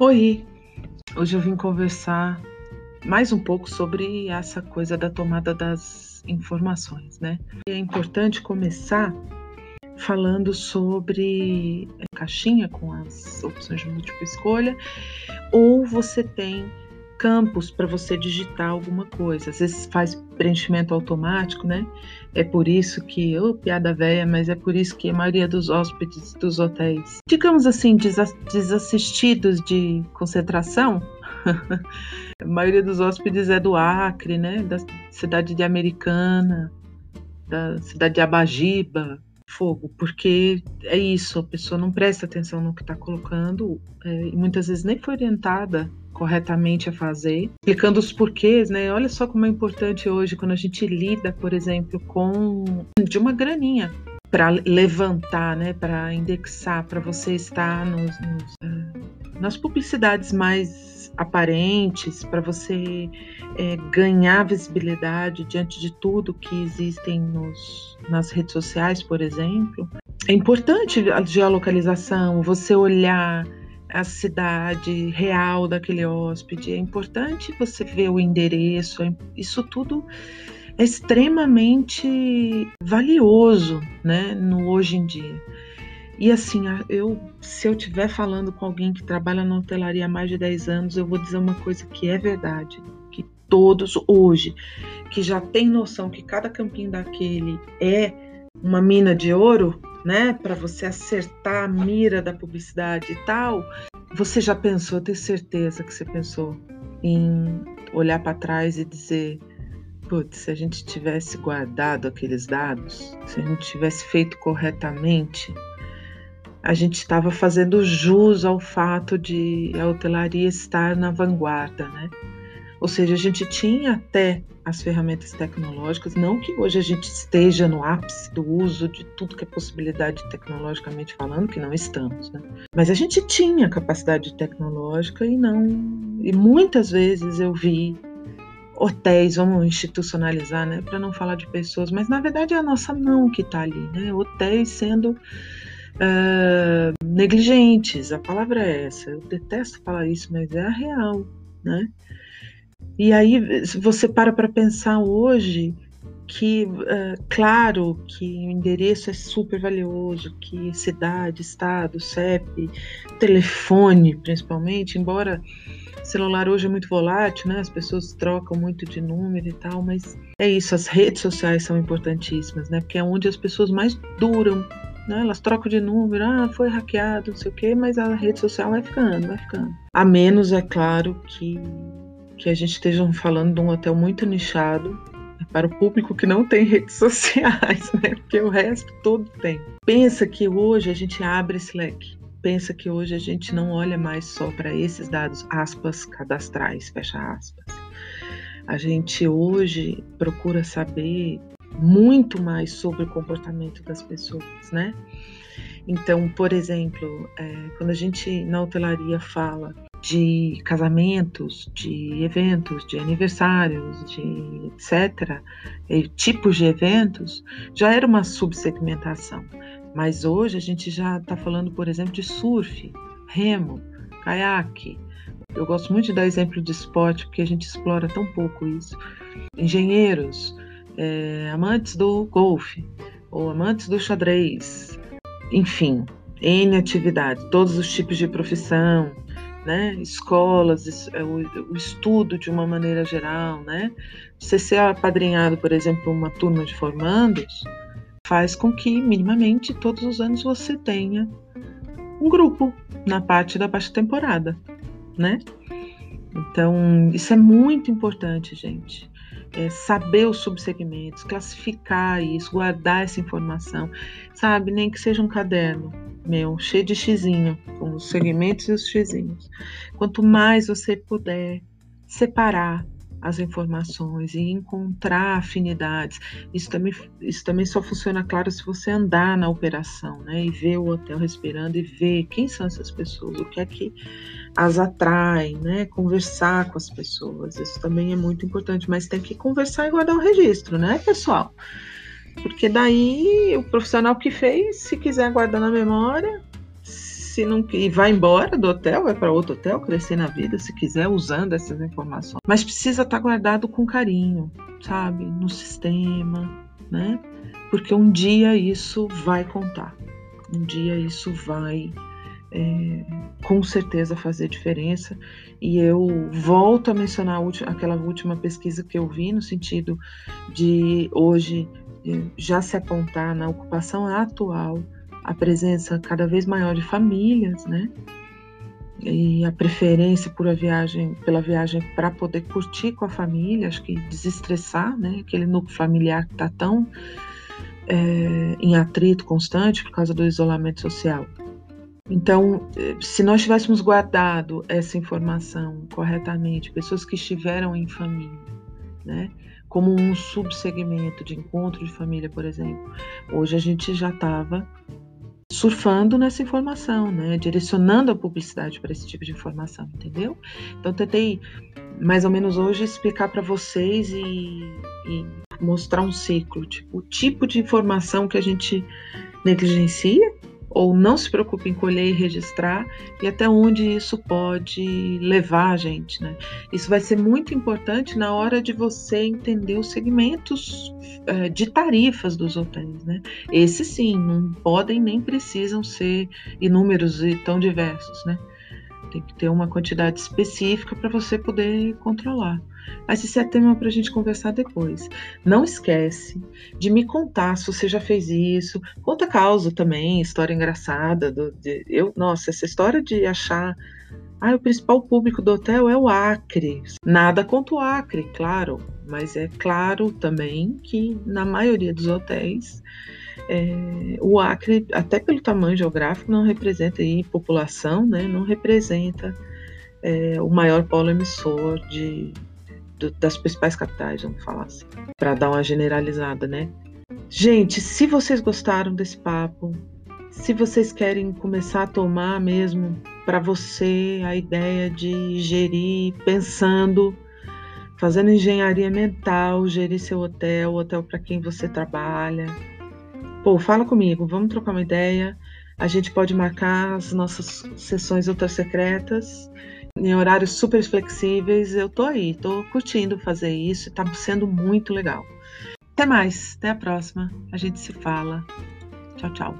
Oi, hoje eu vim conversar mais um pouco sobre essa coisa da tomada das informações, né? É importante começar falando sobre caixinha com as opções de múltipla escolha, ou você tem campos para você digitar alguma coisa. Às vezes faz preenchimento automático, né? É por isso que, oh, piada velha, mas é por isso que a maioria dos hóspedes dos hotéis, digamos assim, desassistidos de concentração, a maioria dos hóspedes é do Acre, né? Da cidade de Americana, da cidade de Abajiba, fogo, porque é isso, a pessoa não presta atenção no que está colocando é, e muitas vezes nem foi orientada corretamente a fazer, explicando os porquês, né? Olha só como é importante hoje quando a gente lida, por exemplo, com de uma graninha para levantar, né? Para indexar, para você estar nos, nos, uh, nas publicidades mais aparentes, para você é, ganhar visibilidade diante de tudo que existem nos, nas redes sociais, por exemplo. É importante a geolocalização, você olhar a cidade real daquele hóspede, é importante você ver o endereço, é isso tudo é extremamente valioso, né, no hoje em dia. E assim, eu, se eu estiver falando com alguém que trabalha na hotelaria há mais de 10 anos, eu vou dizer uma coisa que é verdade, que todos hoje, que já tem noção que cada campinho daquele é uma mina de ouro, né, para você acertar a mira da publicidade e tal, você já pensou, tenho certeza que você pensou em olhar para trás e dizer, putz, se a gente tivesse guardado aqueles dados, se a gente tivesse feito corretamente, a gente estava fazendo jus ao fato de a hotelaria estar na vanguarda, né? Ou seja, a gente tinha até as ferramentas tecnológicas, não que hoje a gente esteja no ápice do uso de tudo que é possibilidade tecnologicamente falando, que não estamos, né? Mas a gente tinha capacidade tecnológica e não. E muitas vezes eu vi hotéis, vamos institucionalizar, né, para não falar de pessoas, mas na verdade é a nossa mão que está ali, né? Hotéis sendo uh, negligentes, a palavra é essa. Eu detesto falar isso, mas é a real, né? E aí você para para pensar hoje que, uh, claro, que o endereço é super valioso, que cidade, estado, CEP, telefone, principalmente, embora celular hoje é muito volátil, né? As pessoas trocam muito de número e tal, mas é isso, as redes sociais são importantíssimas, né? Porque é onde as pessoas mais duram, né? Elas trocam de número, ah, foi hackeado, não sei o quê, mas a rede social vai ficando, vai ficando. A menos, é claro, que que a gente esteja falando de um hotel muito nichado né, para o público que não tem redes sociais, né? Porque o resto todo tem. Pensa que hoje a gente abre esse leque. Pensa que hoje a gente não olha mais só para esses dados, aspas, cadastrais, fecha aspas. A gente hoje procura saber muito mais sobre o comportamento das pessoas, né? Então, por exemplo, é, quando a gente na hotelaria fala de casamentos, de eventos, de aniversários, de etc., tipos de eventos, já era uma subsegmentação. Mas hoje a gente já está falando, por exemplo, de surf, remo, caiaque. Eu gosto muito de dar exemplo de esporte porque a gente explora tão pouco isso. Engenheiros, é, amantes do golfe, ou amantes do xadrez, enfim, N atividade, todos os tipos de profissão, né? escolas, é, o, estudo de uma maneira geral, né? Você ser apadrinhado, por exemplo, uma turma de formandos, faz com que minimamente todos os anos você tenha um grupo na parte da baixa temporada, né? Então, isso é muito importante, gente. É saber os subsegmentos, classificar isso, guardar essa informação, sabe? Nem que seja um caderno, meu, cheio de xizinho, com os segmentos e os xizinhos. Quanto mais você puder separar as informações e encontrar afinidades. Isso também, isso também só funciona, claro, se você andar na operação, né? E ver o hotel respirando e ver quem são essas pessoas, o que é que as atrai, né? Conversar com as pessoas. Isso também é muito importante, mas tem que conversar e guardar o registro, né, pessoal? Porque daí o profissional que fez, se quiser guardar na memória, se não e vai embora do hotel, vai para outro hotel, crescer na vida, se quiser, usando essas informações. Mas precisa estar tá guardado com carinho, sabe? No sistema, né? Porque um dia isso vai contar. Um dia isso vai é, com certeza fazer diferença. E eu volto a mencionar a aquela última pesquisa que eu vi, no sentido de hoje já se apontar na ocupação atual a presença cada vez maior de famílias, né? E a preferência por a viagem, pela viagem para poder curtir com a família, acho que desestressar, né? Aquele núcleo familiar que está tão é, em atrito constante por causa do isolamento social. Então, se nós tivéssemos guardado essa informação corretamente, pessoas que estiveram em família, né, como um subsegmento de encontro de família, por exemplo, hoje a gente já estava surfando nessa informação, né, direcionando a publicidade para esse tipo de informação, entendeu? Então, tentei mais ou menos hoje explicar para vocês e, e mostrar um ciclo, tipo, o tipo de informação que a gente negligencia ou não se preocupe em colher e registrar e até onde isso pode levar a gente. Né? Isso vai ser muito importante na hora de você entender os segmentos é, de tarifas dos hotéis. Né? Esses sim, não podem nem precisam ser inúmeros e tão diversos. Né? Tem que ter uma quantidade específica para você poder controlar. Mas isso é tema para a gente conversar depois. Não esquece de me contar se você já fez isso. Conta causa também, história engraçada. Do, de, eu, nossa, essa história de achar. Ah, o principal público do hotel é o Acre. Nada contra o Acre, claro, mas é claro também que na maioria dos hotéis é, o Acre, até pelo tamanho geográfico, não representa aí população, né? Não representa é, o maior polo emissor de, do, das principais capitais, vamos falar assim, para dar uma generalizada, né? Gente, se vocês gostaram desse papo, se vocês querem começar a tomar mesmo para você a ideia de gerir pensando, fazendo engenharia mental, gerir seu hotel, hotel para quem você trabalha. Pô, fala comigo, vamos trocar uma ideia. A gente pode marcar as nossas sessões ultra secretas em horários super flexíveis. Eu tô aí, tô curtindo fazer isso, tá sendo muito legal. Até mais, até a próxima. A gente se fala. Tchau, tchau.